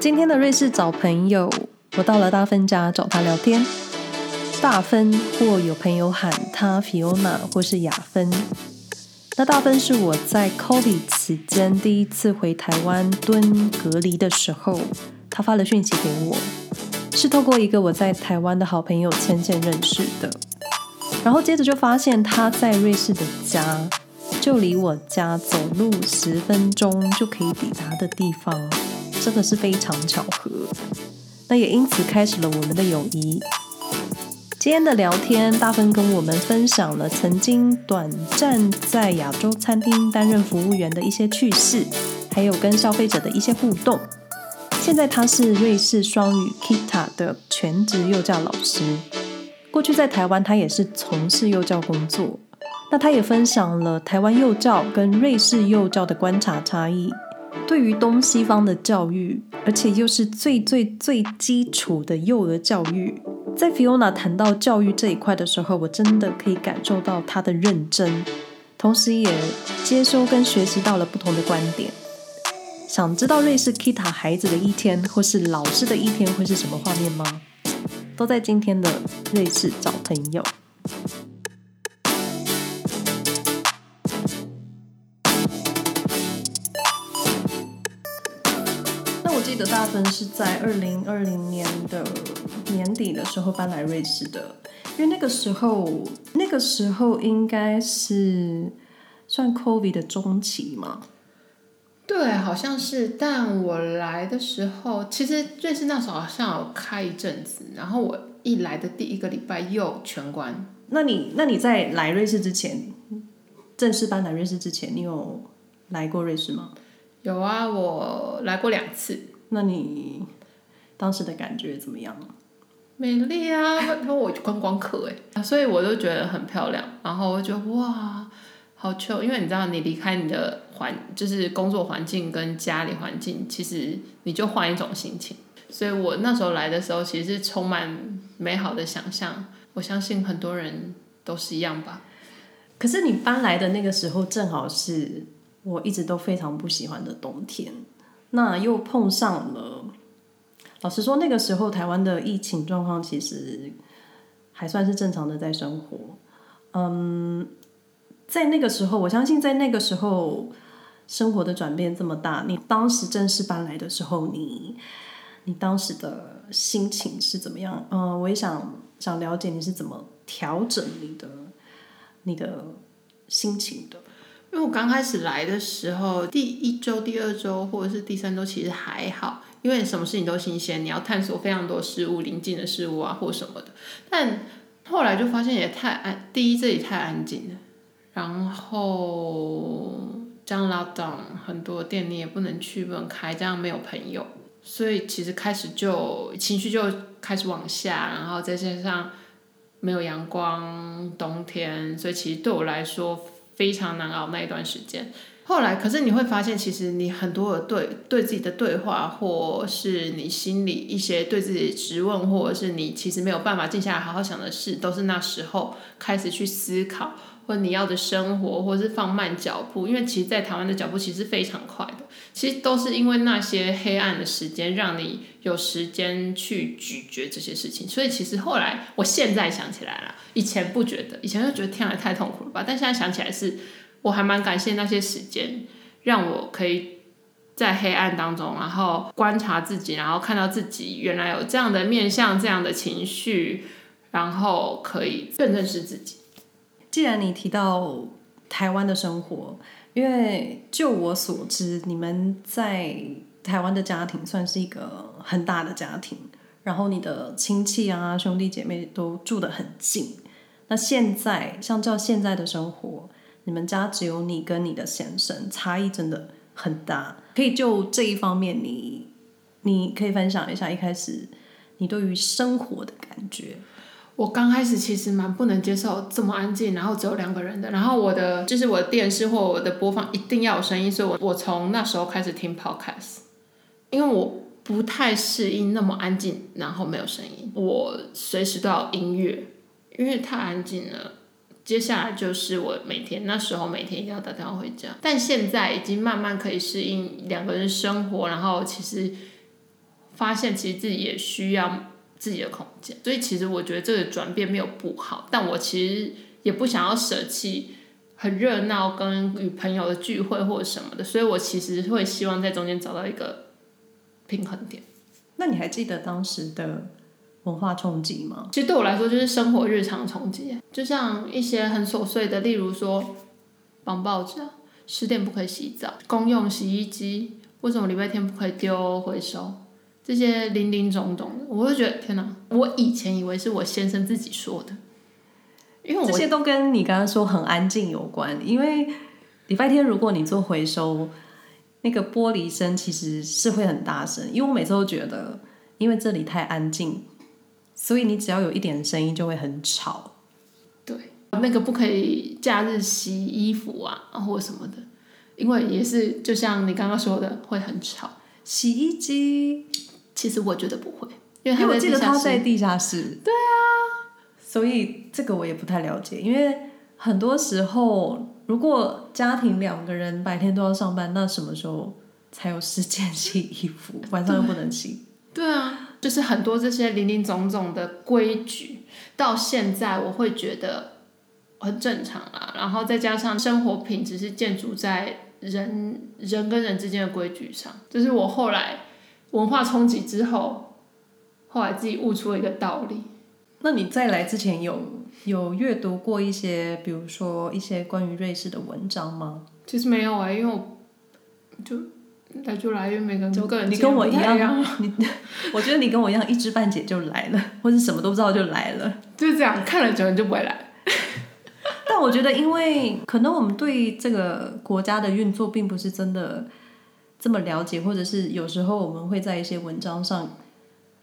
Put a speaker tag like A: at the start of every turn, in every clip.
A: 今天的瑞士找朋友，我到了大芬家找他聊天。大芬或有朋友喊他 Fiona 或是雅芬。那大芬是我在 COVID 期间第一次回台湾蹲隔离的时候，他发了讯息给我，是透过一个我在台湾的好朋友牵线认识的。然后接着就发现他在瑞士的家，就离我家走路十分钟就可以抵达的地方，真的是非常巧合。那也因此开始了我们的友谊。今天的聊天，大芬跟我们分享了曾经短暂在亚洲餐厅担任服务员的一些趣事，还有跟消费者的一些互动。现在他是瑞士双语 Kita 的全职幼教老师。过去在台湾，他也是从事幼教工作。那他也分享了台湾幼教跟瑞士幼教的观察差异。对于东西方的教育，而且又是最最最基础的幼儿教育，在 Fiona 谈到教育这一块的时候，我真的可以感受到她的认真，同时也接收跟学习到了不同的观点。想知道瑞士 Kita 孩子的一天，或是老师的一天会是什么画面吗？都在今天的瑞士找朋友。那我记得大分是在二零二零年的年底的时候搬来瑞士的，因为那个时候，那个时候应该是算 COVID 的中期嘛。
B: 对，好像是，但我来的时候，其实瑞士那时候好像有开一阵子，然后我一来的第一个礼拜又全关。
A: 那你那你在来瑞士之前，正式搬来瑞士之前，你有来过瑞士吗？
B: 有啊，我来过两次。
A: 那你当时的感觉怎么样？
B: 美丽啊，因为我观光客哎，所以我都觉得很漂亮，然后我觉得哇。好糗，因为你知道，你离开你的环，就是工作环境跟家里环境，其实你就换一种心情。所以我那时候来的时候，其实是充满美好的想象。我相信很多人都是一样吧。
A: 可是你搬来的那个时候，正好是我一直都非常不喜欢的冬天。那又碰上了，老实说，那个时候台湾的疫情状况其实还算是正常的在生活。嗯。在那个时候，我相信在那个时候，生活的转变这么大，你当时正式搬来的时候，你你当时的心情是怎么样？嗯，我也想想了解你是怎么调整你的你的心情的。
B: 因为我刚开始来的时候，第一周、第二周或者是第三周其实还好，因为什么事情都新鲜，你要探索非常多事物、临近的事物啊，或什么的。但后来就发现也太安，第一这里太安静了。然后这样拉档很多店你也不能去，不能开，这样没有朋友，所以其实开始就情绪就开始往下，然后再加上没有阳光，冬天，所以其实对我来说非常难熬那一段时间。后来，可是你会发现，其实你很多的对对自己的对话，或是你心里一些对自己的质问，或者是你其实没有办法静下来好好想的事，都是那时候开始去思考。或你要的生活，或是放慢脚步，因为其实，在台湾的脚步其实非常快的。其实都是因为那些黑暗的时间，让你有时间去咀嚼这些事情。所以，其实后来，我现在想起来了，以前不觉得，以前就觉得天啊，太痛苦了吧。但现在想起来，是我还蛮感谢那些时间，让我可以在黑暗当中，然后观察自己，然后看到自己原来有这样的面向，这样的情绪，然后可以更认识自己。
A: 既然你提到台湾的生活，因为就我所知，你们在台湾的家庭算是一个很大的家庭，然后你的亲戚啊、兄弟姐妹都住得很近。那现在相较现在的生活，你们家只有你跟你的先生，差异真的很大。可以就这一方面你，你可以分享一下一开始你对于生活的感觉。
B: 我刚开始其实蛮不能接受这么安静，然后只有两个人的，然后我的就是我的电视或我的播放一定要有声音，所以我我从那时候开始听 podcast，因为我不太适应那么安静，然后没有声音，我随时都要音乐，因为太安静了。接下来就是我每天那时候每天一定要打电话回家，但现在已经慢慢可以适应两个人生活，然后其实发现其实自己也需要自己的空间。所以其实我觉得这个转变没有不好，但我其实也不想要舍弃很热闹跟与朋友的聚会或什么的，所以我其实会希望在中间找到一个平衡点。
A: 那你还记得当时的文化冲击吗？
B: 其实对我来说就是生活日常冲击，就像一些很琐碎的，例如说绑报纸啊，十点不可以洗澡，公用洗衣机为什么礼拜天不可以丢回收，这些林林总总的，我会觉得天哪！我以前以为是我先生自己说的，因为我
A: 这些都跟你刚刚说很安静有关，因为礼拜天如果你做回收。那个玻璃声其实是会很大声，因为我每次都觉得，因为这里太安静，所以你只要有一点声音就会很吵。
B: 对，那个不可以假日洗衣服啊，或什么的，因为也是就像你刚刚说的，会很吵。
A: 洗衣机
B: 其实我觉得不会，
A: 因为我记得它在地下室。
B: 对啊，
A: 所以这个我也不太了解，因为很多时候。如果家庭两个人白天都要上班，那什么时候才有时间 洗衣服？晚上又不能洗。
B: 对啊，就是很多这些零零总总的规矩，到现在我会觉得很正常啊。然后再加上生活品质是建筑在人人跟人之间的规矩上，这是我后来文化冲击之后，后来自己悟出了一个道理。
A: 那你在来之前有？有阅读过一些，比如说一些关于瑞士的文章吗？
B: 其实没有哎、欸，因为我就来就来，因为每个人就个人
A: 你跟我一样，你我觉得你跟我一样，一知半解就来了，或者什么都不知道就来了，
B: 就是这样，看了久了就不会来。
A: 但我觉得，因为可能我们对这个国家的运作并不是真的这么了解，或者是有时候我们会在一些文章上，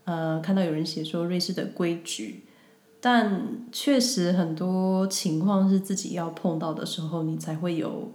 A: 呃，看到有人写说瑞士的规矩。但确实很多情况是自己要碰到的时候，你才会有。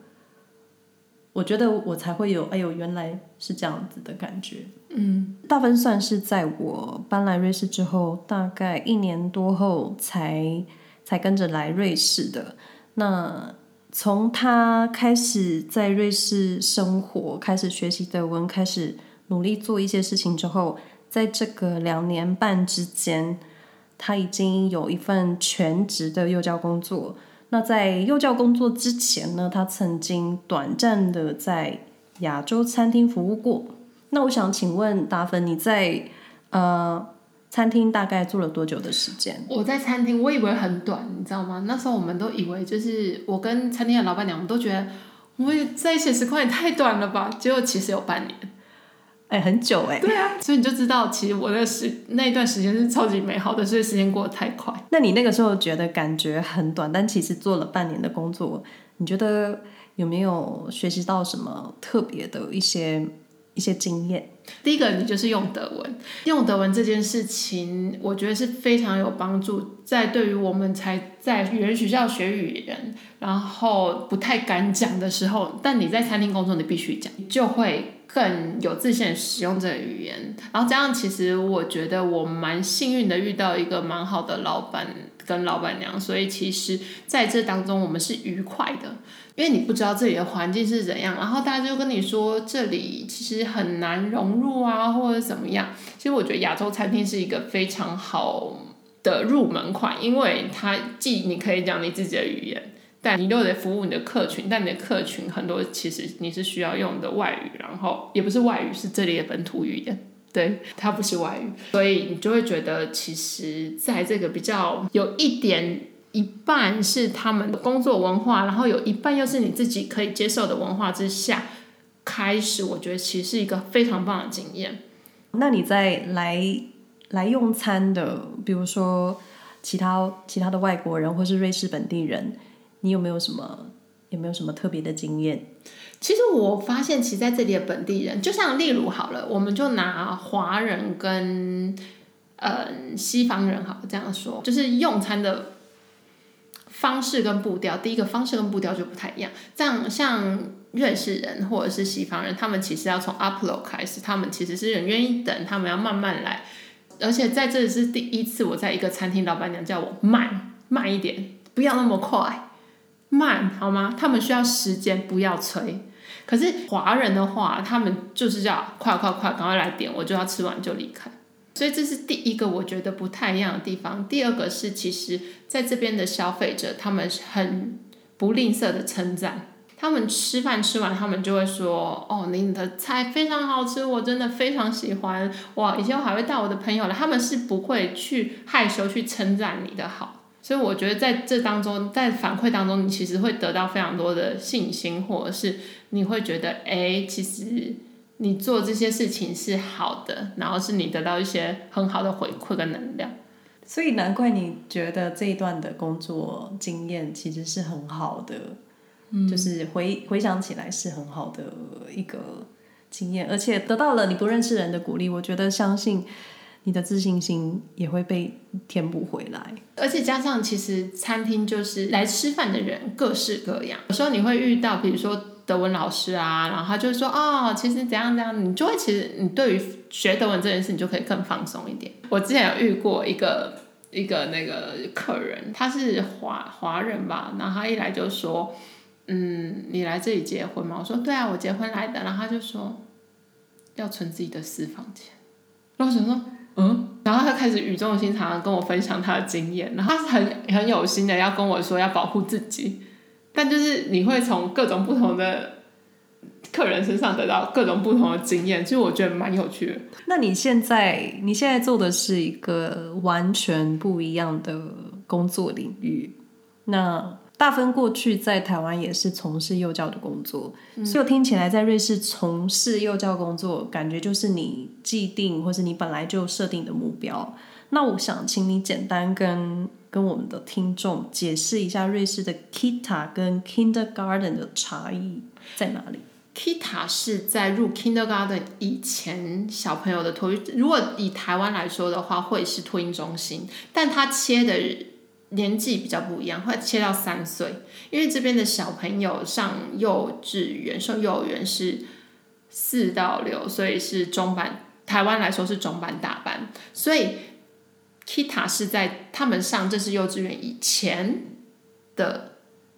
A: 我觉得我才会有，哎呦，原来是这样子的感觉。
B: 嗯，
A: 大分算是在我搬来瑞士之后，大概一年多后才才跟着来瑞士的。那从他开始在瑞士生活，开始学习德文，开始努力做一些事情之后，在这个两年半之间。他已经有一份全职的幼教工作。那在幼教工作之前呢，他曾经短暂的在亚洲餐厅服务过。那我想请问达芬，你在呃餐厅大概做了多久的时间？
B: 我在餐厅，我以为很短，你知道吗？那时候我们都以为就是我跟餐厅的老板娘，我们都觉得我们在一起时光也太短了吧？结果其实有半年。
A: 哎、欸，很久哎、欸。
B: 对啊，所以你就知道，其实我那个时那一段时间是超级美好的，所以时间过得太快。
A: 那你那个时候觉得感觉很短，但其实做了半年的工作，你觉得有没有学习到什么特别的一些一些经验？
B: 第一个，你就是用德文，用德文这件事情，我觉得是非常有帮助，在对于我们才在语言学校学语言，然后不太敢讲的时候，但你在餐厅工作，你必须讲，就会。更有自信使用这个语言，然后这样其实我觉得我蛮幸运的遇到一个蛮好的老板跟老板娘，所以其实在这当中我们是愉快的，因为你不知道这里的环境是怎样，然后大家就跟你说这里其实很难融入啊，或者怎么样。其实我觉得亚洲餐厅是一个非常好的入门款，因为它既你可以讲你自己的语言。但你又得服务你的客群，但你的客群很多，其实你是需要用的外语，然后也不是外语，是这里的本土语言，对，它不是外语，所以你就会觉得，其实在这个比较有一点一半是他们的工作文化，然后有一半又是你自己可以接受的文化之下，开始，我觉得其实是一个非常棒的经验。
A: 那你在来来用餐的，比如说其他其他的外国人或是瑞士本地人。你有没有什么有没有什么特别的经验？
B: 其实我发现，其实在这里的本地人，就像例如好了，我们就拿华人跟嗯西方人好这样说，就是用餐的方式跟步调，第一个方式跟步调就不太一样。这样像瑞士人或者是西方人，他们其实要从 upload 开始，他们其实是很愿意等，他们要慢慢来。而且在这里是第一次，我在一个餐厅，老板娘叫我慢慢一点，不要那么快。慢好吗？他们需要时间，不要催。可是华人的话，他们就是要快快快，赶快来点，我就要吃完就离开。所以这是第一个我觉得不太一样的地方。第二个是，其实在这边的消费者，他们很不吝啬的称赞。他们吃饭吃完，他们就会说：“哦，你的菜非常好吃，我真的非常喜欢。哇，以前我还会带我的朋友来。”他们是不会去害羞去称赞你的好。所以我觉得在这当中，在反馈当中，你其实会得到非常多的信心，或者是你会觉得，哎，其实你做这些事情是好的，然后是你得到一些很好的回馈跟能量。
A: 所以难怪你觉得这一段的工作经验其实是很好的。就是回回想起来是很好的一个经验，而且得到了你不认识人的鼓励，我觉得相信你的自信心也会被填补回来。
B: 而且加上，其实餐厅就是来吃饭的人各式各样，有时候你会遇到，比如说德文老师啊，然后他就说哦，其实怎样怎样，你就会其实你对于学德文这件事，你就可以更放松一点。我之前有遇过一个一个那个客人，他是华华人吧，然后他一来就说。嗯，你来这里结婚吗？我说对啊，我结婚来的。然后他就说要存自己的私房钱。然后我想说，嗯，然后他开始语重心长的跟我分享他的经验。然后他是很很有心的要跟我说要保护自己，但就是你会从各种不同的客人身上得到各种不同的经验，其实我觉得蛮有趣的。
A: 那你现在你现在做的是一个完全不一样的工作领域，那？大芬过去在台湾也是从事幼教的工作，嗯，所以我听起来在瑞士从事幼教工作，感觉就是你既定或是你本来就设定的目标。那我想请你简单跟跟我们的听众解释一下瑞士的 Kita 跟 Kindergarten 的差异在哪里
B: ？Kita 是在入 Kindergarten 以前小朋友的托育，如果以台湾来说的话，会是托婴中心，但它切的。年纪比较不一样，会切到三岁，因为这边的小朋友上幼稚园、上幼儿园是四到六，所以是中班。台湾来说是中班、大班，所以 Kita 是在他们上这是幼稚园以前的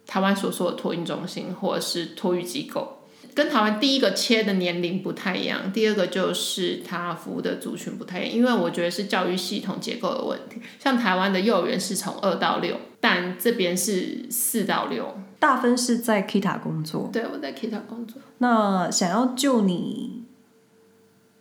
B: 台湾所说的托婴中心或者是托育机构。跟台湾第一个切的年龄不太一样，第二个就是他服务的族群不太一样，因为我觉得是教育系统结构的问题。像台湾的幼儿园是从二到六，但这边是四到六。
A: 大分是在 Kita 工作，
B: 对，我在 Kita 工作。
A: 那想要就你，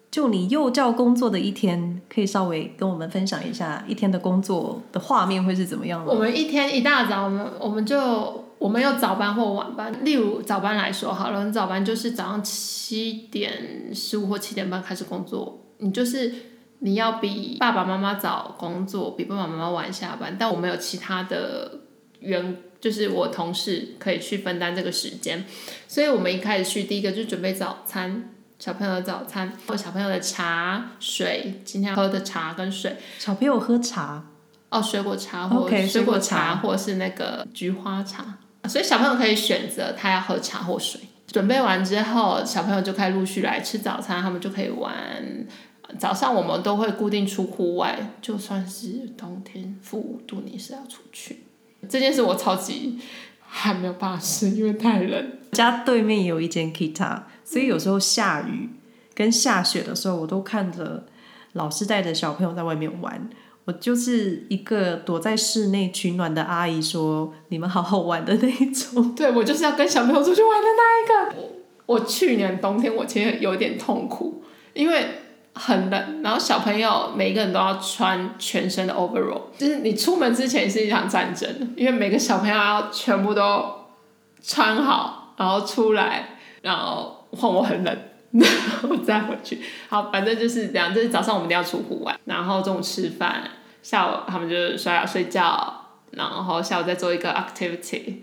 A: 就你幼教工作的一天，可以稍微跟我们分享一下一天的工作的画面会是怎么样的？
B: 我们一天一大早，我们我们就。我们有早班或晚班，例如早班来说好了，你早班就是早上七点十五或七点半开始工作，你就是你要比爸爸妈妈早工作，比爸爸妈妈晚下班，但我们有其他的员，就是我同事可以去分担这个时间，所以我们一开始去第一个就准备早餐，小朋友的早餐或小朋友的茶水，今天喝的茶跟水，
A: 小朋友喝茶
B: 哦，水果茶或水果茶，或是那个菊花茶。所以小朋友可以选择他要喝茶或水。准备完之后，小朋友就可以陆续来吃早餐，他们就可以玩。早上我们都会固定出户外，就算是冬天负五度，你是要出去。这件事我超级还没有办法适应，因为太冷。
A: 家对面有一间 Kita，所以有时候下雨跟下雪的时候，我都看着老师带着小朋友在外面玩。我就是一个躲在室内取暖的阿姨，说你们好好玩的那一种。
B: 对，我就是要跟小朋友出去玩的那一个。我去年冬天我其实有点痛苦，因为很冷，然后小朋友每一个人都要穿全身的 overall，就是你出门之前是一场战争，因为每个小朋友要全部都穿好，然后出来，然后换我很冷。然后再回去，好，反正就是这样。就是早上我们一定要出户外，然后中午吃饭，下午他们就刷牙睡觉，然后下午再做一个 activity，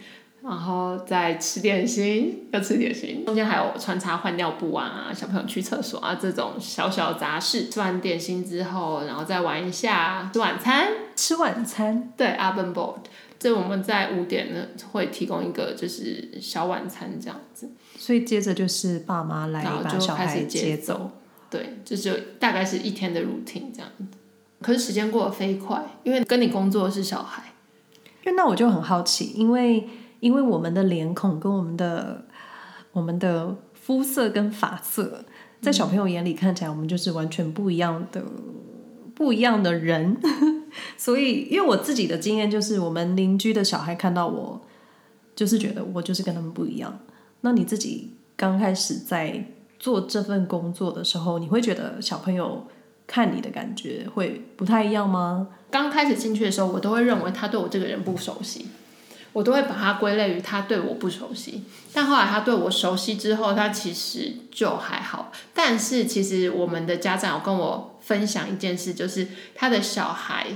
B: 然后再吃点心，要吃点心。中间还有穿插换尿布啊，小朋友去厕所啊，这种小小杂事。吃完点心之后，然后再玩一下，吃晚餐。
A: 吃晚餐，
B: 对，Abendbrot。这我们在五点呢会提供一个就是小晚餐这样子，
A: 所以接着就是爸妈来把小孩接走，
B: 对，这就大概是一天的 routine 这样子。可是时间过得飞快，因为跟你工作的是小孩。
A: 因为那我就很好奇，因为因为我们的脸孔跟我们的我们的肤色跟发色，在小朋友眼里看起来，我们就是完全不一样的、不一样的人。所以，因为我自己的经验就是，我们邻居的小孩看到我，就是觉得我就是跟他们不一样。那你自己刚开始在做这份工作的时候，你会觉得小朋友看你的感觉会不太一样吗？
B: 刚开始进去的时候，我都会认为他对我这个人不熟悉，我都会把他归类于他对我不熟悉。但后来他对我熟悉之后，他其实就还好。但是其实我们的家长有跟我分享一件事，就是他的小孩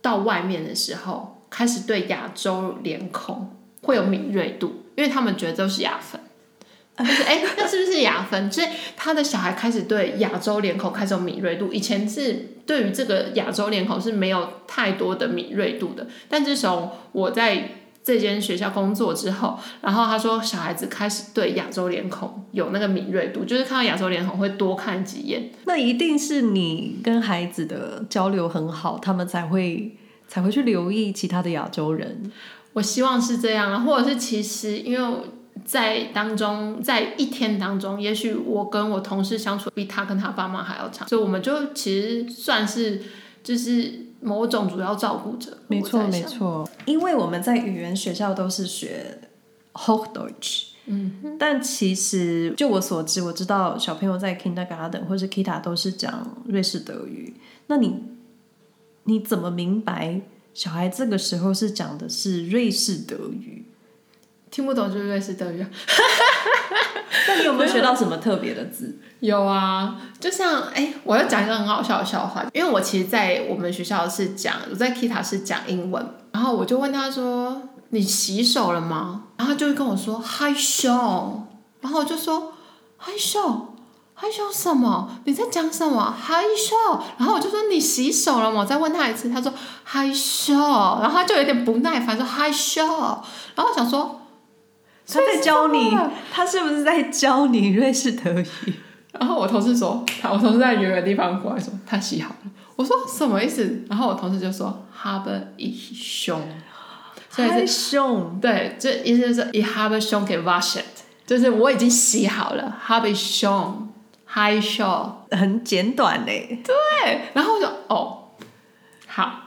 B: 到外面的时候，开始对亚洲脸孔会有敏锐度。因为他们觉得都是亚分，就是哎，那是不是亚分？所以他的小孩开始对亚洲脸孔开始有敏锐度。以前是对于这个亚洲脸孔是没有太多的敏锐度的。但自从我在这间学校工作之后，然后他说小孩子开始对亚洲脸孔有那个敏锐度，就是看到亚洲脸孔会多看几眼。
A: 那一定是你跟孩子的交流很好，他们才会才会去留意其他的亚洲人。
B: 我希望是这样啊，或者是其实因为在当中，在一天当中，也许我跟我同事相处比他跟他爸妈还要长，所以我们就其实算是就是某种主要照顾者。
A: 没错没错，因为我们在语言学校都是学 Hochdeutsch，嗯，但其实就我所知，我知道小朋友在 Kindergarten 或是 Kita 都是讲瑞士德语，那你你怎么明白？小孩这个时候是讲的是瑞士德语，
B: 听不懂就是瑞士德语。
A: 那你有没有学到什么特别的字？
B: 有啊，就像哎，我要讲一个很好笑的笑话，因为我其实，在我们学校是讲，我在 Kita 是讲英文，然后我就问他说：“你洗手了吗？”然后他就会跟我说：“害羞。”然后我就说：“害羞。”害羞什么？你在讲什么？害羞。然后我就说，你洗手了吗？我再问他一次，他说害羞。然后他就有点不耐烦说害羞。然后我想说，
A: 他在教你，他是不是在教你瑞士德语？
B: 然后我同事说，他我同事在远远的地方过来说他洗好了。我说什么意思？然后我同事就说 habe ich schon，
A: 害羞。
B: 对，这意思就是 ich habe schon gewaschen，就是我已经洗好了 habe ich schon。害羞，
A: 很简短嘞。
B: 对，然后我就哦，好。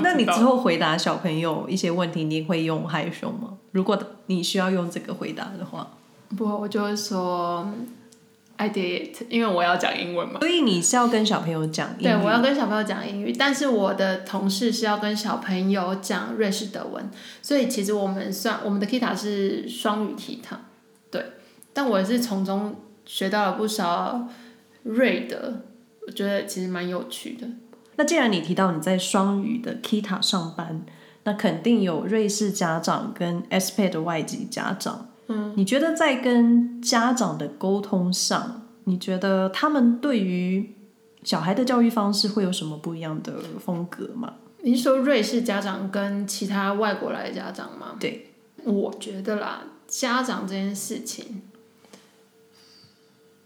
A: 那你之后回答小朋友一些问题，你会用 Hi show 吗？如果你需要用这个回答的话，
B: 不，我就会说 I did it，因为我要讲英文嘛。
A: 所以你是要跟小朋友讲英语？
B: 对，我要跟小朋友讲英语，但是我的同事是要跟小朋友讲瑞士德文，所以其实我们算我们的 Kita 是双语 Kita，对，但我也是从中。学到了不少瑞德，我觉得其实蛮有趣的。
A: 那既然你提到你在双语的 Kita 上班，那肯定有瑞士家长跟 expat 的外籍家长。嗯，你觉得在跟家长的沟通上，你觉得他们对于小孩的教育方式会有什么不一样的风格吗？
B: 你是说瑞士家长跟其他外国来的家长吗？
A: 对，
B: 我觉得啦，家长这件事情。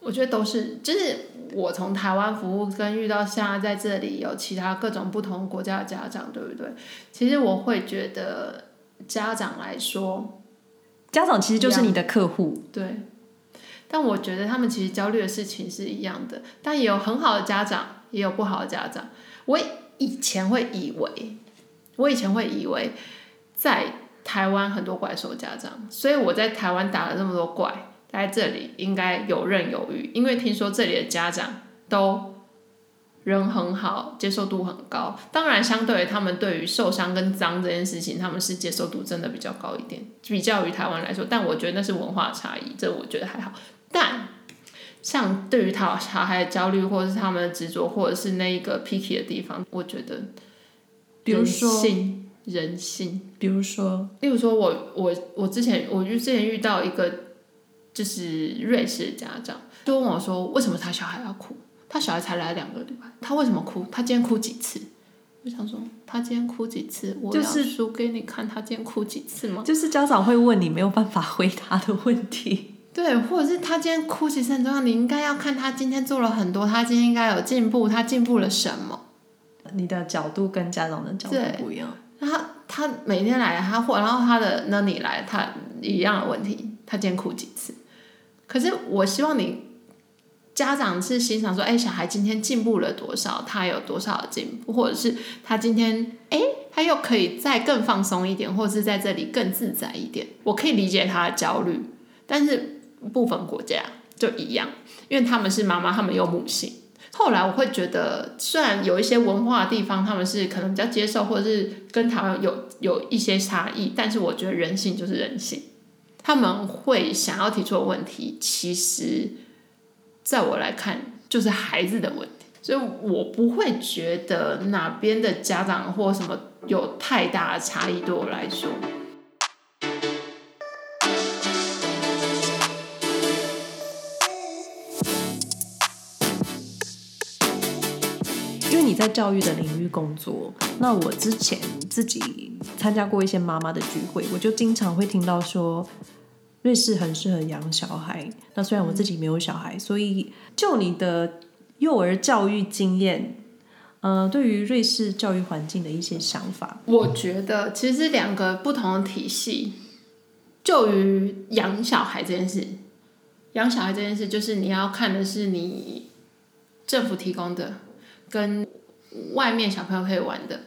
B: 我觉得都是，就是我从台湾服务跟遇到现在在这里有其他各种不同国家的家长，对不对？其实我会觉得家长来说，
A: 家长其实就是你的客户，
B: 对。但我觉得他们其实焦虑的事情是一样的，但也有很好的家长，也有不好的家长。我以前会以为，我以前会以为在台湾很多怪兽家长，所以我在台湾打了这么多怪。在这里应该游刃有余，因为听说这里的家长都人很好，接受度很高。当然，相对于他们对于受伤跟脏这件事情，他们是接受度真的比较高一点，比较于台湾来说。但我觉得那是文化差异，这我觉得还好。但像对于他小孩的焦虑，或者是他们的执着，或者是那一个 picky 的地方，我觉得，
A: 比如说
B: 人性，
A: 比如说，
B: 例如说我我我之前我就之前遇到一个。就是瑞士的家长就问我说：“为什么他小孩要哭？他小孩才来两个礼拜，他为什么哭？他今天哭几次？”我想说：“他今天哭几次？我要数给你看，他今天哭几次吗？”
A: 就是家长会问你没有办法回答的问题。
B: 对，或者是他今天哭几次很重要，你应该要看他今天做了很多，他今天应该有进步，他进步了什么？
A: 你的角度跟家长的角度不一样。
B: 他他每天来，他或然后他的那你来，他一样的问题，他今天哭几次？可是我希望你家长是欣赏说，哎，小孩今天进步了多少，他有多少进步，或者是他今天，哎，他又可以再更放松一点，或者是在这里更自在一点。我可以理解他的焦虑，但是部分国家就一样，因为他们是妈妈，他们有母性。后来我会觉得，虽然有一些文化的地方他们是可能比较接受，或者是跟台湾有有一些差异，但是我觉得人性就是人性，他们会想要提出的问题，其实在我来看就是孩子的问题，所以我不会觉得哪边的家长或什么有太大的差异，对我来说。
A: 因为你在教育的领域工作，那我之前自己参加过一些妈妈的聚会，我就经常会听到说，瑞士很适合养小孩。那虽然我自己没有小孩，所以就你的幼儿教育经验，呃，对于瑞士教育环境的一些想法，
B: 我觉得其实两个不同的体系，就于养小孩这件事，养小孩这件事就是你要看的是你政府提供的跟。外面小朋友可以玩的，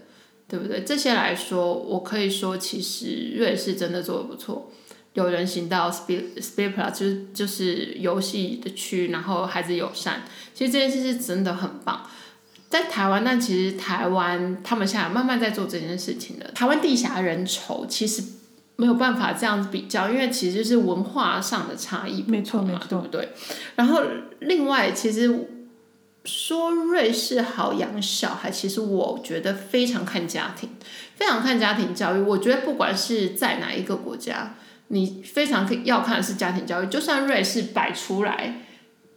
B: 对不对？这些来说，我可以说，其实瑞士真的做得不错。有人行道，Spielplatz 就是就是游戏的区，然后孩子友善，其实这件事是真的很棒。在台湾，但其实台湾他们现在慢慢在做这件事情了。台湾地狭人稠，其实没有办法这样子比较，因为其实就是文化上的差异，
A: 没错没错，
B: 对不对？然后另外，其实。说瑞士好养小孩，其实我觉得非常看家庭，非常看家庭教育。我觉得不管是在哪一个国家，你非常可要看的是家庭教育。就算瑞士摆出来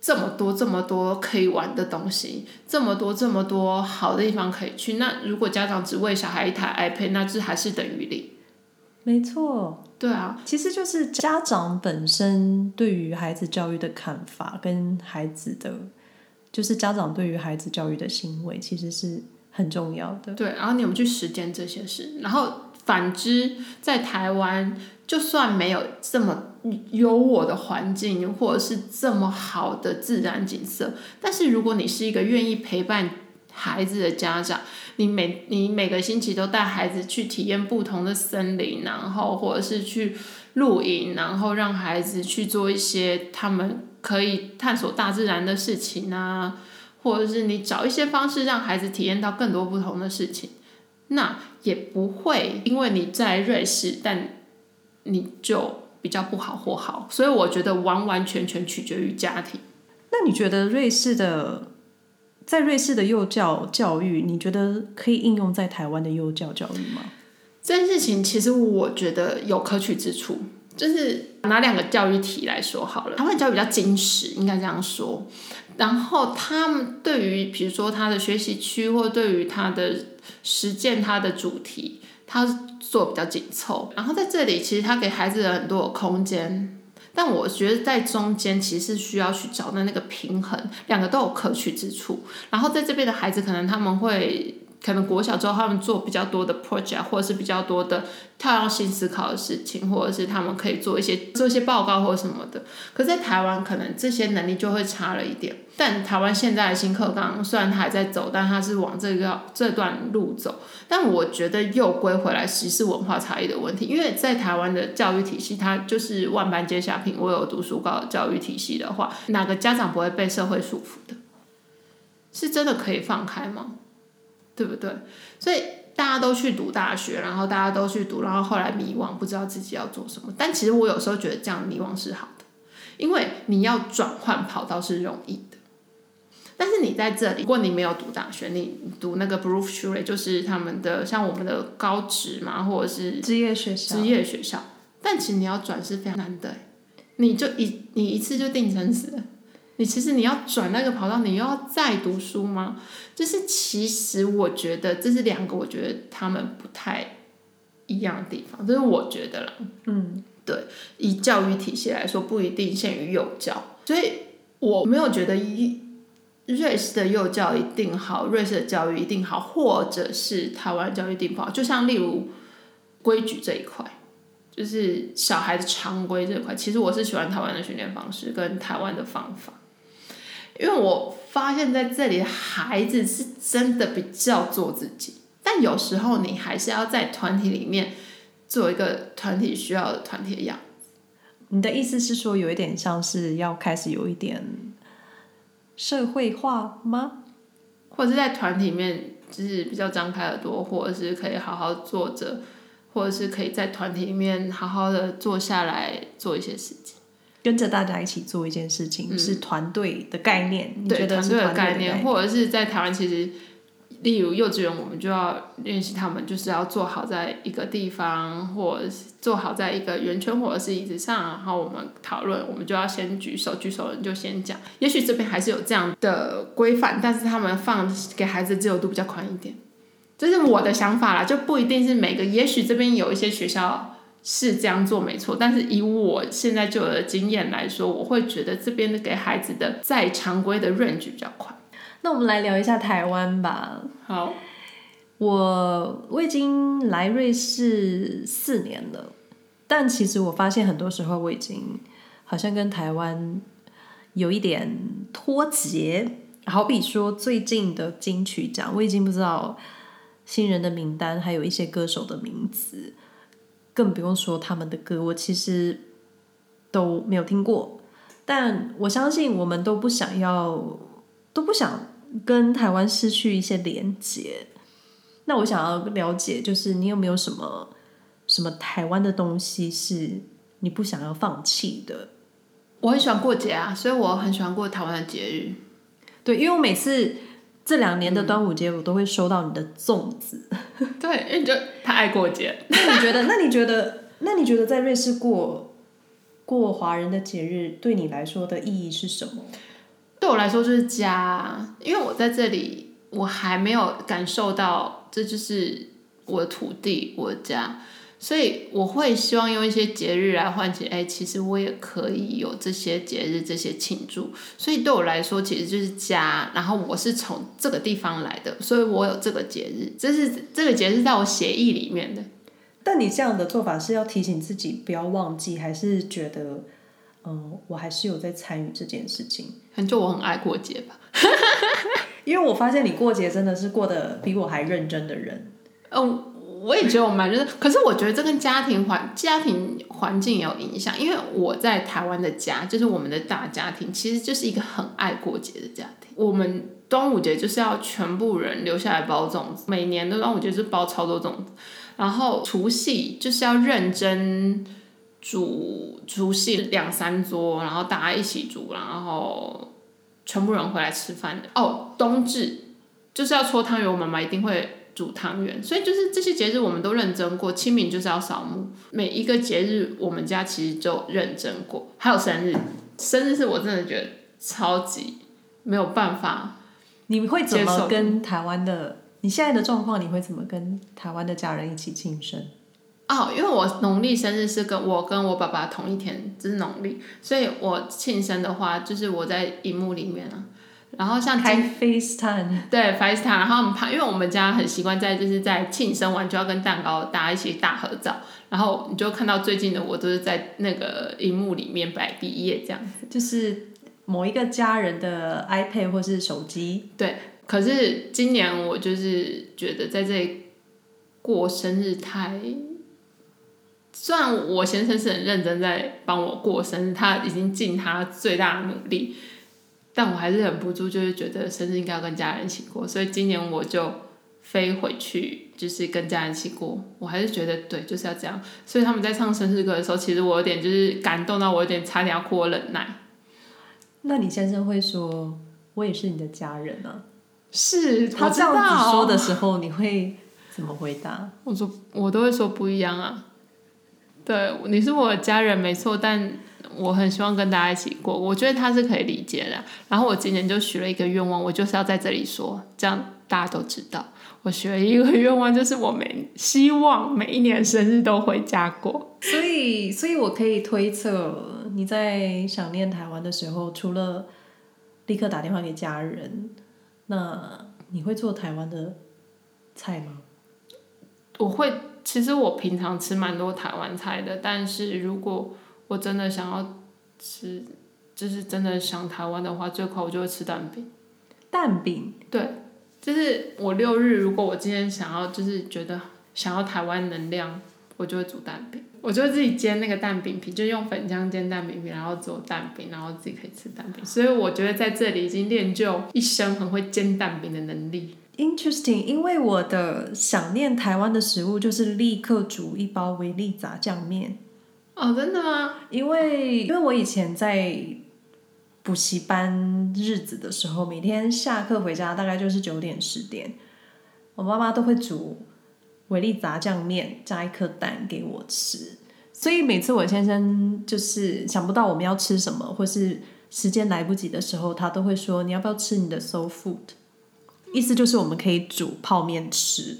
B: 这么多这么多可以玩的东西，这么多这么多好的地方可以去，那如果家长只为小孩一台 iPad，那这还是等于零。
A: 没错，
B: 对啊，
A: 其实就是家长本身对于孩子教育的看法跟孩子的。就是家长对于孩子教育的行为，其实是很重要的。
B: 对，然后你有没有去实践这些事？然后反之，在台湾，就算没有这么优渥的环境，或者是这么好的自然景色，但是如果你是一个愿意陪伴孩子的家长，你每你每个星期都带孩子去体验不同的森林，然后或者是去露营，然后让孩子去做一些他们。可以探索大自然的事情啊，或者是你找一些方式让孩子体验到更多不同的事情，那也不会因为你在瑞士，但你就比较不好或好。所以我觉得完完全全取决于家庭。
A: 那你觉得瑞士的，在瑞士的幼教教育，你觉得可以应用在台湾的幼教教育吗？
B: 这件事情其实我觉得有可取之处。就是拿两个教育体来说好了，他们教育比较精实，应该这样说。然后他们对于比如说他的学习区，或对于他的实践，他的主题，他做比较紧凑。然后在这里，其实他给孩子有很多的空间，但我觉得在中间其实是需要去找到那个平衡，两个都有可取之处。然后在这边的孩子，可能他们会。可能国小之后，他们做比较多的 project，或者是比较多的跳跃性思考的事情，或者是他们可以做一些做一些报告或什么的。可在台湾，可能这些能力就会差了一点。但台湾现在的新课纲虽然它还在走，但它是往这个这段路走。但我觉得又归回来，其实是文化差异的问题。因为在台湾的教育体系，它就是万般皆下品，唯有读书高的教育体系的话，哪个家长不会被社会束缚的？是真的可以放开吗？对不对？所以大家都去读大学，然后大家都去读，然后后来迷惘，不知道自己要做什么。但其实我有时候觉得这样迷惘是好的，因为你要转换跑道是容易的。但是你在这里，如果你没有读大学，你读那个 Berufsschule 就是他们的像我们的高职嘛，或者是
A: 职业学校，职
B: 业学校。但其实你要转是非常难的，你就一你一次就定生死了。你其实你要转那个跑道，你又要再读书吗？就是其实我觉得这是两个，我觉得他们不太一样的地方，这是我觉得啦。嗯，对，以教育体系来说，不一定限于幼教，所以我没有觉得一瑞士的幼教一定好，瑞士的教育一定好，或者是台湾教育一定不好。就像例如规矩这一块，就是小孩的常规这块，其实我是喜欢台湾的训练方式跟台湾的方法，因为我发现在这里孩子是真的比较做自己，但有时候你还是要在团体里面做一个团体需要的团体的样子。
A: 你的意思是说，有一点像是要开始有一点社会化吗？
B: 或者是在团体里面，就是比较张开耳朵，或者是可以好好坐着。或者是可以在团体里面好好的坐下来做一些事情，
A: 跟着大家一起做一件事情，嗯、是团队的概念。你觉得
B: 团队的概念，或者是在台湾，其实例如幼稚园，我们就要练习他们就是要坐好在一个地方，或坐好在一个圆圈或者是椅子上，然后我们讨论，我们就要先举手，举手人就先讲。也许这边还是有这样的规范，但是他们放给孩子自由度比较宽一点。这是我的想法啦，就不一定是每个。也许这边有一些学校是这样做没错，但是以我现在就有的经验来说，我会觉得这边的给孩子的在常规的 range 比较宽。
A: 那我们来聊一下台湾吧。
B: 好，
A: 我我已经来瑞士四年了，但其实我发现很多时候我已经好像跟台湾有一点脱节。好比说最近的金曲奖，我已经不知道。新人的名单，还有一些歌手的名字，更不用说他们的歌，我其实都没有听过。但我相信，我们都不想要，都不想跟台湾失去一些连接。那我想要了解，就是你有没有什么什么台湾的东西是你不想要放弃的？
B: 我很喜欢过节啊，所以我很喜欢过台湾的节日。
A: 对，因为我每次。这两年的端午节，我都会收到你的粽子。
B: 对，因为你就太爱过节。
A: 那你觉得？那你觉得？那你觉得在瑞士过过华人的节日，对你来说的意义是什么？
B: 对我来说就是家，因为我在这里，我还没有感受到这就是我的土地，我的家。所以我会希望用一些节日来唤起，哎，其实我也可以有这些节日，这些庆祝。所以对我来说，其实就是家。然后我是从这个地方来的，所以我有这个节日，这是这个节日在我协议里面的。
A: 但你这样的做法是要提醒自己不要忘记，还是觉得，嗯，我还是有在参与这件事情？
B: 就我很爱过节吧，
A: 因为我发现你过节真的是过得比我还认真的人。
B: 嗯。我也觉得我蛮认真，可是我觉得这跟家庭环家庭环境也有影响，因为我在台湾的家，就是我们的大家庭，其实就是一个很爱过节的家庭。我们端午节就是要全部人留下来包粽子，每年的端午节是包超多粽子，然后除夕就是要认真煮除夕两三桌，然后大家一起煮，然后全部人回来吃饭的。哦，冬至就是要搓汤圆，我妈妈一定会。煮汤圆，所以就是这些节日我们都认真过。清明就是要扫墓，每一个节日我们家其实就认真过。还有生日，生日是我真的觉得超级没有办法。
A: 你会怎么跟台湾的？你现在的状况，你会怎么跟台湾的家人一起庆生？
B: 哦，因为我农历生日是跟我跟我爸爸同一天，就是农历，所以我庆生的话，就是我在荧幕里面啊。然后像
A: 开 FaceTime，
B: 对 FaceTime，然后我们怕，因为我们家很习惯在就是在庆生完就要跟蛋糕大家一起大合照，然后你就看到最近的我都是在那个荧幕里面摆毕业这样子，
A: 就是某一个家人的 iPad 或是手机。
B: 对，可是今年我就是觉得在这里过生日太，虽然我先生是很认真在帮我过生日，他已经尽他最大的努力。但我还是忍不住，就是觉得生日应该要跟家人一起过，所以今年我就飞回去，就是跟家人一起过。我还是觉得对，就是要这样。所以他们在唱生日歌的时候，其实我有点就是感动到我有点差点要哭，我忍耐。
A: 那你先生会说，我也是你的家人呢、啊？
B: 是他
A: 这样子说的时候，你会怎么回答？
B: 我说我都会说不一样啊。对，你是我的家人没错，但。我很希望跟大家一起过，我觉得他是可以理解的。然后我今年就许了一个愿望，我就是要在这里说，这样大家都知道。我许了一个愿望，就是我每希望每一年生日都回家过。
A: 所以，所以我可以推测，你在想念台湾的时候，除了立刻打电话给家人，那你会做台湾的菜吗？
B: 我会其实我平常吃蛮多台湾菜的，但是如果我真的想要吃，就是真的想台湾的话，最快我就会吃蛋饼。
A: 蛋饼，
B: 对，就是我六日如果我今天想要，就是觉得想要台湾能量，我就会煮蛋饼。我就会自己煎那个蛋饼皮，就用粉浆煎蛋饼皮，然后做蛋饼，然后自己可以吃蛋饼。所以我觉得在这里已经练就一生很会煎蛋饼的能力。
A: Interesting，因为我的想念台湾的食物就是立刻煮一包维力炸酱面。
B: 哦，真的吗？
A: 因为因为我以前在补习班日子的时候，每天下课回家大概就是九点十点，我妈妈都会煮。维力炸酱面加一颗蛋给我吃，所以每次我先生就是想不到我们要吃什么，或是时间来不及的时候，他都会说：“你要不要吃你的 soul food？” 意思就是我们可以煮泡面吃。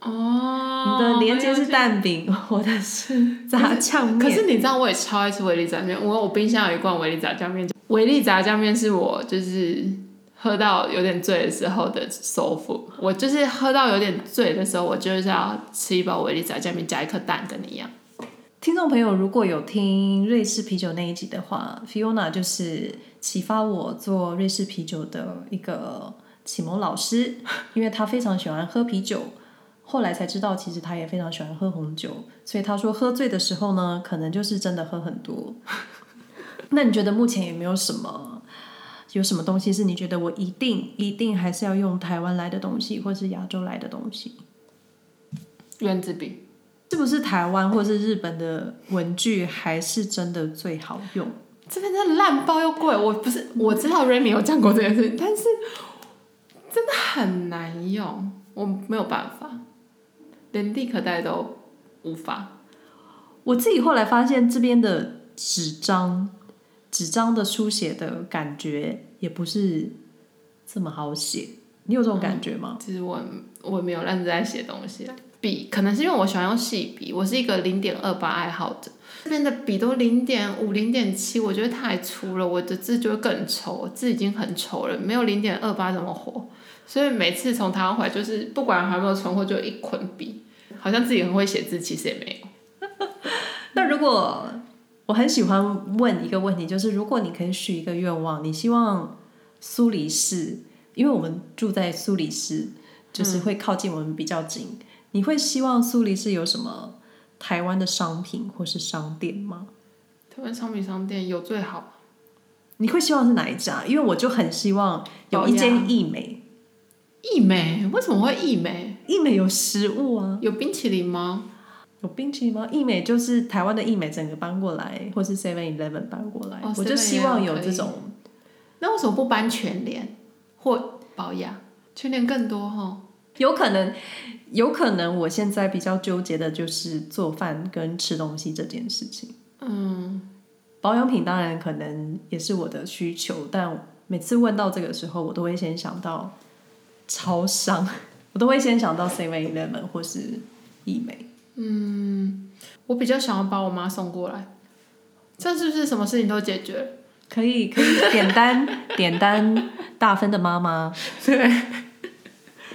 B: 哦，
A: 你的连接是蛋饼，我的是炸酱面。
B: 可是你知道，我也超爱吃维力炸酱面。我我冰箱有一罐维力炸酱面，维力炸酱面是我就是。喝到有点醉的时候的 soul food，我就是喝到有点醉的时候，我就是要吃一包维力炸酱面加一颗蛋，跟你一样。
A: 听众朋友，如果有听瑞士啤酒那一集的话，Fiona 就是启发我做瑞士啤酒的一个启蒙老师，因为他非常喜欢喝啤酒，后来才知道其实他也非常喜欢喝红酒，所以他说喝醉的时候呢，可能就是真的喝很多。那你觉得目前有没有什么？有什么东西是你觉得我一定一定还是要用台湾来的东西，或是亚洲来的东西？
B: 原子笔
A: 是不是台湾或是日本的文具还是真的最好用？
B: 这边真的烂包又贵，我不是我知道 Remy 有讲过这件事情，但是真的很难用，我没有办法，连立可带都无法。
A: 我自己后来发现这边的纸张。纸张的书写的感觉也不是这么好写，你有这种感觉吗？
B: 嗯、其实我我没有认真在写东西，笔可能是因为我喜欢用细笔，我是一个零点二八爱好者，这边的笔都零点五、零点七，我觉得太粗了，我的字就会更丑，字已经很丑了，没有零点二八怎么活？所以每次从台湾回来，就是不管还有没有存货，就一捆笔，好像自己很会写字，其实也没有。
A: 那如果？我很喜欢问一个问题，就是如果你可以许一个愿望，你希望苏黎世，因为我们住在苏黎世，就是会靠近我们比较近，嗯、你会希望苏黎世有什么台湾的商品或是商店吗？
B: 台湾商品商店有最好，
A: 你会希望是哪一家？因为我就很希望有一间义美，
B: 义美为什么会义美？
A: 义美有食物啊，
B: 有冰淇淋吗？
A: 有冰淇淋吗？义美就是台湾的义美，整个搬过来，或是 Seven Eleven 搬过来，哦、我就希望有这种。
B: 那为什么不搬全联或宝雅？全联更多哈？
A: 有可能，有可能。我现在比较纠结的就是做饭跟吃东西这件事情。
B: 嗯，
A: 保养品当然可能也是我的需求，但每次问到这个时候，我都会先想到超商，我都会先想到 Seven Eleven 或是易美。
B: 嗯，我比较想要把我妈送过来，这是不是什么事情都解决？
A: 可以，可以点单点单，大分的妈妈。
B: 对。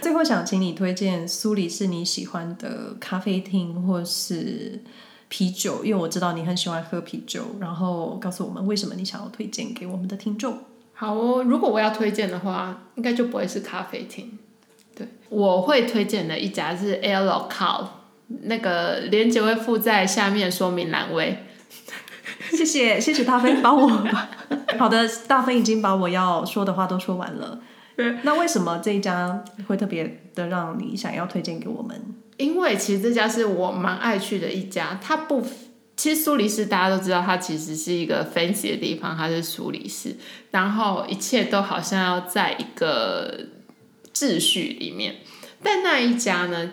A: 最后想请你推荐苏黎世你喜欢的咖啡厅或是啤酒，因为我知道你很喜欢喝啤酒，然后告诉我们为什么你想要推荐给我们的听众。
B: 好哦，如果我要推荐的话，应该就不会是咖啡厅。对，我会推荐的一家是 El Local。那个链接会附在下面说明栏位。
A: 谢谢谢谢大飞帮我。好的，大分已经把我要说的话都说完了。那为什么这一家会特别的让你想要推荐给我们？
B: 因为其实这家是我蛮爱去的一家。它不，其实苏黎世大家都知道，它其实是一个 fancy 的地方，它是苏黎世，然后一切都好像要在一个秩序里面。但那一家呢？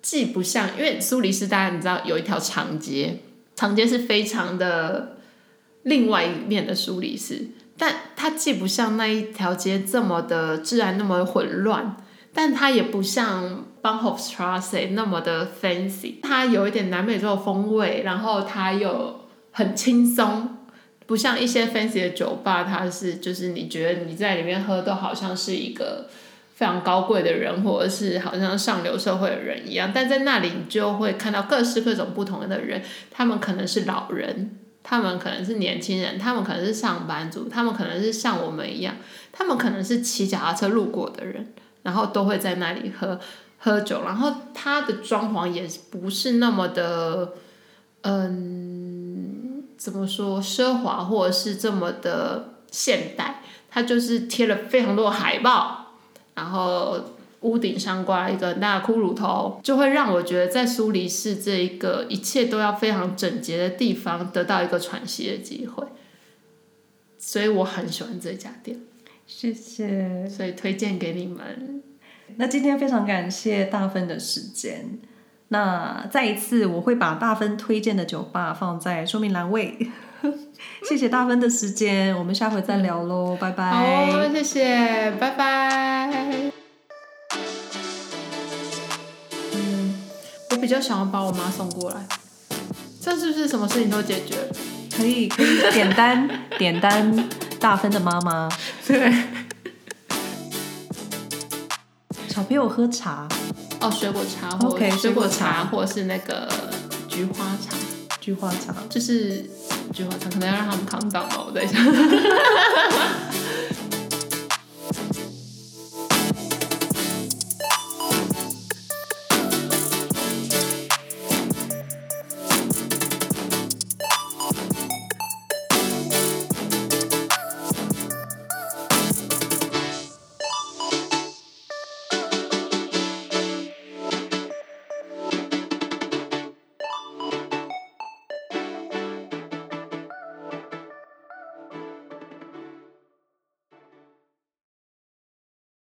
B: 既不像，因为苏黎世大家你知道有一条长街，长街是非常的另外一面的苏黎世，但它既不像那一条街这么的治安那么混乱，但它也不像 b a n h o f s t r a s s e 那么的 fancy，它有一点南美洲的风味，然后它又很轻松，不像一些 fancy 的酒吧，它是就是你觉得你在里面喝都好像是一个。非常高贵的人，或者是好像上流社会的人一样，但在那里你就会看到各式各种不同的人，他们可能是老人，他们可能是年轻人，他们可能是上班族，他们可能是像我们一样，他们可能是骑脚踏车路过的人，然后都会在那里喝喝酒，然后他的装潢也不是那么的，嗯，怎么说奢华，或者是这么的现代，他就是贴了非常多的海报。然后屋顶上挂一个很大骷髅头，就会让我觉得在苏黎世这一个一切都要非常整洁的地方，得到一个喘息的机会。所以我很喜欢这家店，
A: 谢谢。
B: 所以推荐给你们。
A: 那今天非常感谢大芬的时间。那再一次，我会把大芬推荐的酒吧放在说明栏位。谢谢大芬的时间，我们下回再聊喽，嗯、拜拜。
B: 好，谢谢，拜拜。比较想要把我妈送过来，这是不是什么事情都解决？
A: 可以，可以点单，点单大芬的妈妈。
B: 对。
A: 小朋友喝茶。
B: 哦，水果茶，或者水果茶，或者是那个菊花茶。
A: 菊花茶，
B: 就是菊花茶，可能要让他们扛到吧，我在想。